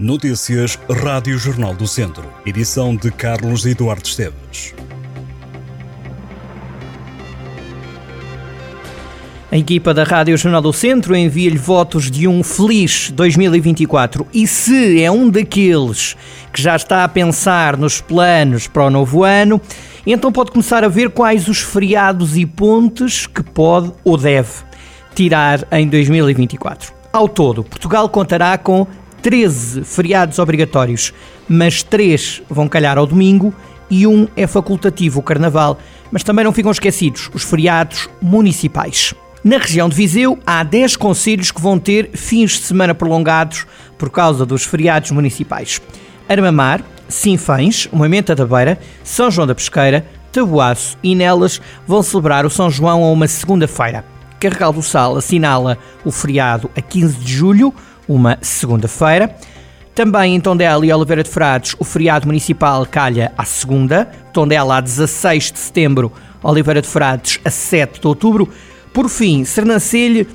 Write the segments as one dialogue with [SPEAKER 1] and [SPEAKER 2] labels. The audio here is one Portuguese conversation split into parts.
[SPEAKER 1] Notícias Rádio Jornal do Centro. Edição de Carlos Eduardo Esteves.
[SPEAKER 2] A equipa da Rádio Jornal do Centro envia-lhe votos de um feliz 2024. E se é um daqueles que já está a pensar nos planos para o novo ano, então pode começar a ver quais os feriados e pontes que pode ou deve tirar em 2024. Ao todo, Portugal contará com 13 feriados obrigatórios, mas 3 vão calhar ao domingo e um é facultativo, o Carnaval. Mas também não ficam esquecidos os feriados municipais. Na região de Viseu, há 10 conselhos que vão ter fins de semana prolongados por causa dos feriados municipais. Armamar, Sinfães, Moimenta da Beira, São João da Pesqueira, Tabuaço e Nelas vão celebrar o São João a uma segunda-feira. Carregal do Sal assinala o feriado a 15 de julho, uma segunda-feira. Também em Tondela e Oliveira de Frades, o feriado municipal calha à segunda, Tondela a 16 de setembro, Oliveira de Frades a 7 de outubro. Por fim, Sernancelho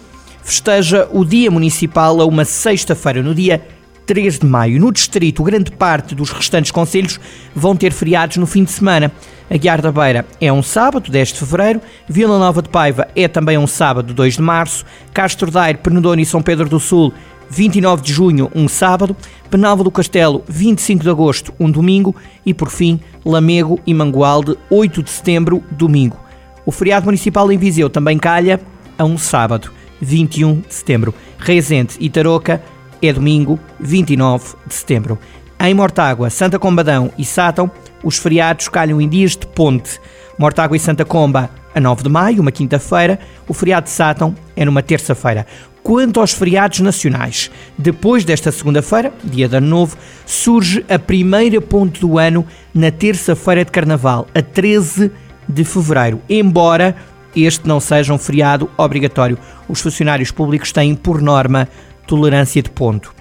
[SPEAKER 2] festeja o Dia Municipal a uma sexta-feira, no dia 3 de maio. No distrito, grande parte dos restantes conselhos vão ter feriados no fim de semana. Aguiar da Beira é um sábado, 10 de fevereiro. Vila Nova de Paiva é também um sábado, 2 de março. Castro Daire, Penedono e São Pedro do Sul 29 de junho, um sábado, Penalva do Castelo, 25 de agosto, um domingo e, por fim, Lamego e Mangualde, 8 de setembro, domingo. O feriado municipal em Viseu também calha a um sábado, 21 de setembro. Reisente e Tarouca é domingo, 29 de setembro. Em Mortágua, Santa Combadão e Sátão, os feriados calham em dias de ponte. Mortágua e Santa Comba a 9 de maio, uma quinta-feira. O feriado de Sátão é numa terça-feira. Quanto aos feriados nacionais, depois desta segunda-feira, dia de Ano Novo, surge a primeira ponte do ano na terça-feira de Carnaval, a 13 de fevereiro, embora este não seja um feriado obrigatório. Os funcionários públicos têm, por norma, tolerância de ponto.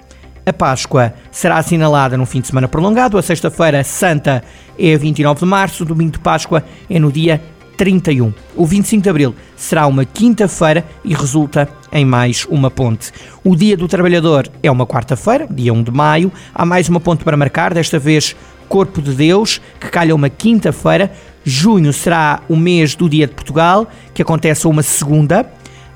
[SPEAKER 2] A Páscoa será assinalada num fim de semana prolongado. A Sexta-feira Santa é 29 de março, o domingo de Páscoa é no dia 31. O 25 de abril será uma quinta-feira e resulta em mais uma ponte. O Dia do Trabalhador é uma quarta-feira, dia 1 de maio. Há mais uma ponte para marcar, desta vez Corpo de Deus, que calha uma quinta-feira. Junho será o mês do Dia de Portugal, que acontece uma segunda.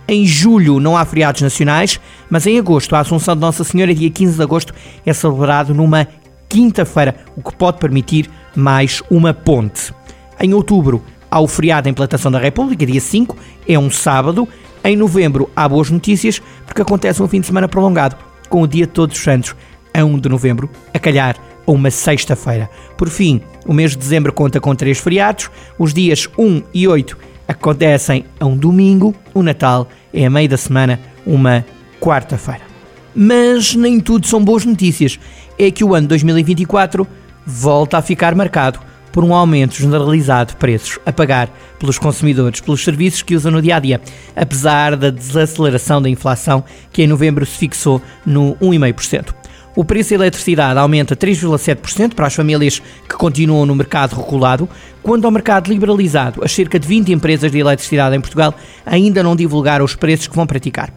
[SPEAKER 2] Em julho não há feriados nacionais, mas em agosto a Assunção de Nossa Senhora, dia 15 de agosto, é celebrado numa quinta-feira, o que pode permitir mais uma ponte. Em outubro Há o feriado da implantação da República, dia 5, é um sábado. Em novembro há boas notícias, porque acontece um fim de semana prolongado, com o dia de Todos os Santos, a 1 de novembro, a calhar a uma sexta-feira. Por fim, o mês de dezembro conta com três feriados. Os dias 1 e 8 acontecem a um domingo. O Natal é a meio da semana, uma quarta-feira. Mas nem tudo são boas notícias. É que o ano 2024 volta a ficar marcado por um aumento generalizado de preços a pagar pelos consumidores pelos serviços que usam no dia a dia, apesar da desaceleração da inflação que em novembro se fixou no 1,5%. O preço da eletricidade aumenta 3,7% para as famílias que continuam no mercado regulado, quando ao mercado liberalizado, as cerca de 20 empresas de eletricidade em Portugal ainda não divulgaram os preços que vão praticar.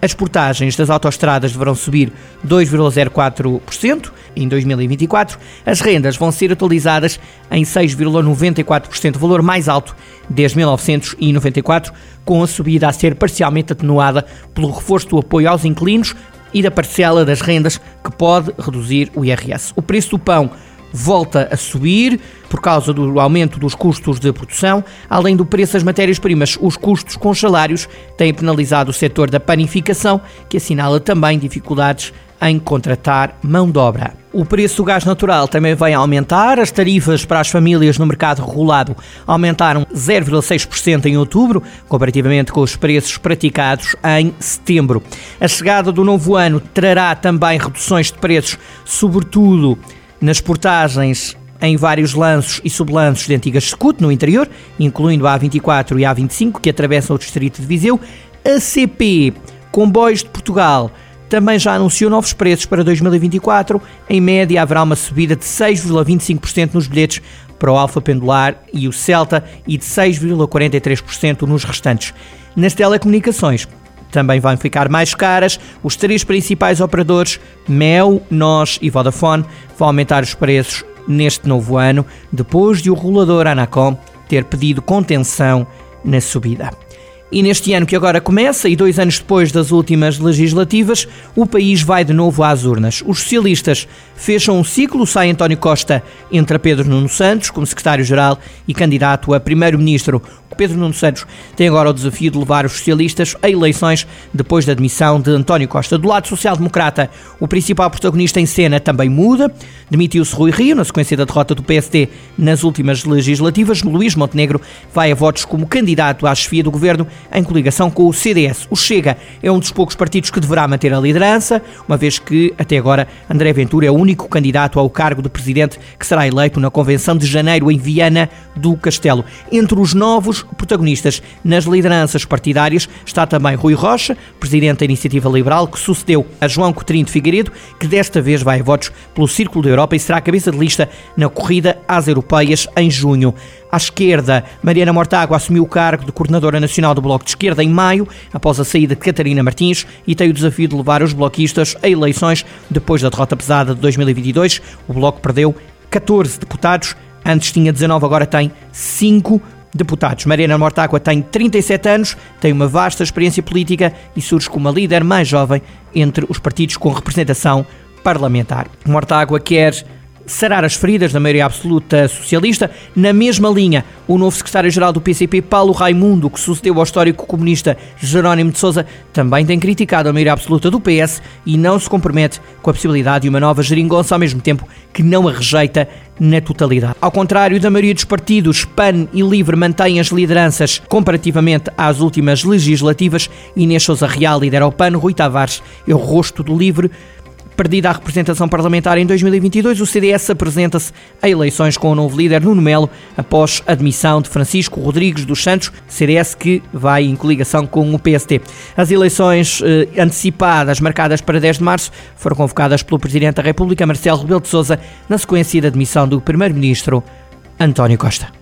[SPEAKER 2] As portagens das autoestradas deverão subir 2,04% em 2024. As rendas vão ser atualizadas em 6,94%, valor mais alto desde 1994, com a subida a ser parcialmente atenuada pelo reforço do apoio aos inquilinos e da parcela das rendas que pode reduzir o IRS. O preço do pão volta a subir por causa do aumento dos custos de produção, além do preço das matérias-primas. Os custos com salários têm penalizado o setor da panificação, que assinala também dificuldades em contratar mão de obra. O preço do gás natural também a aumentar. As tarifas para as famílias no mercado regulado aumentaram 0,6% em outubro, comparativamente com os preços praticados em setembro. A chegada do novo ano trará também reduções de preços, sobretudo nas portagens em vários lanços e sublanços de antigas Secut no interior, incluindo a A24 e a A25 que atravessam o distrito de Viseu. A CP Comboios de Portugal também já anunciou novos preços para 2024. Em média, haverá uma subida de 6,25% nos bilhetes para o Alfa Pendular e o Celta e de 6,43% nos restantes. Nas telecomunicações, também vão ficar mais caras. Os três principais operadores, Mel, Nós e Vodafone, vão aumentar os preços neste novo ano, depois de o regulador Anacom ter pedido contenção na subida. E neste ano que agora começa, e dois anos depois das últimas legislativas, o país vai de novo às urnas. Os socialistas fecham um ciclo, sai António Costa, entra Pedro Nuno Santos como secretário-geral e candidato a primeiro-ministro. Pedro Nuno Santos tem agora o desafio de levar os socialistas a eleições depois da admissão de António Costa. Do lado social-democrata, o principal protagonista em cena também muda. Demitiu-se Rui Rio na sequência da derrota do PSD nas últimas legislativas. Luís Montenegro vai a votos como candidato à chefia do governo em coligação com o CDS. O Chega é um dos poucos partidos que deverá manter a liderança, uma vez que, até agora, André Ventura é o único candidato ao cargo de presidente que será eleito na convenção de janeiro em Viana do Castelo. Entre os novos protagonistas nas lideranças partidárias está também Rui Rocha, presidente da Iniciativa Liberal, que sucedeu a João Coutinho de Figueiredo, que desta vez vai a votos pelo Círculo da Europa e será cabeça de lista na corrida às europeias em junho. À esquerda, Mariana Mortágua assumiu o cargo de coordenadora nacional do Bloco de Esquerda em maio, após a saída de Catarina Martins, e tem o desafio de levar os bloquistas a eleições depois da derrota pesada de 2022. O Bloco perdeu 14 deputados, antes tinha 19, agora tem 5 deputados. Mariana Mortágua tem 37 anos, tem uma vasta experiência política e surge como a líder mais jovem entre os partidos com representação parlamentar. Mortágua quer sarar as feridas da maioria absoluta socialista. Na mesma linha, o novo secretário-geral do PCP, Paulo Raimundo, que sucedeu ao histórico comunista Jerónimo de Sousa, também tem criticado a maioria absoluta do PS e não se compromete com a possibilidade de uma nova geringonça, ao mesmo tempo que não a rejeita na totalidade. Ao contrário da maioria dos partidos, PAN e LIVRE mantêm as lideranças comparativamente às últimas legislativas. Inês Sousa Real lidera o PAN, Rui Tavares é o rosto do LIVRE, Perdida a representação parlamentar em 2022, o CDS apresenta-se a eleições com o novo líder Nuno Melo após a admissão de Francisco Rodrigues dos Santos, CDS que vai em coligação com o PST. As eleições eh, antecipadas, marcadas para 10 de março, foram convocadas pelo Presidente da República, Marcelo Rebelo de Sousa, na sequência da admissão do Primeiro-Ministro António Costa.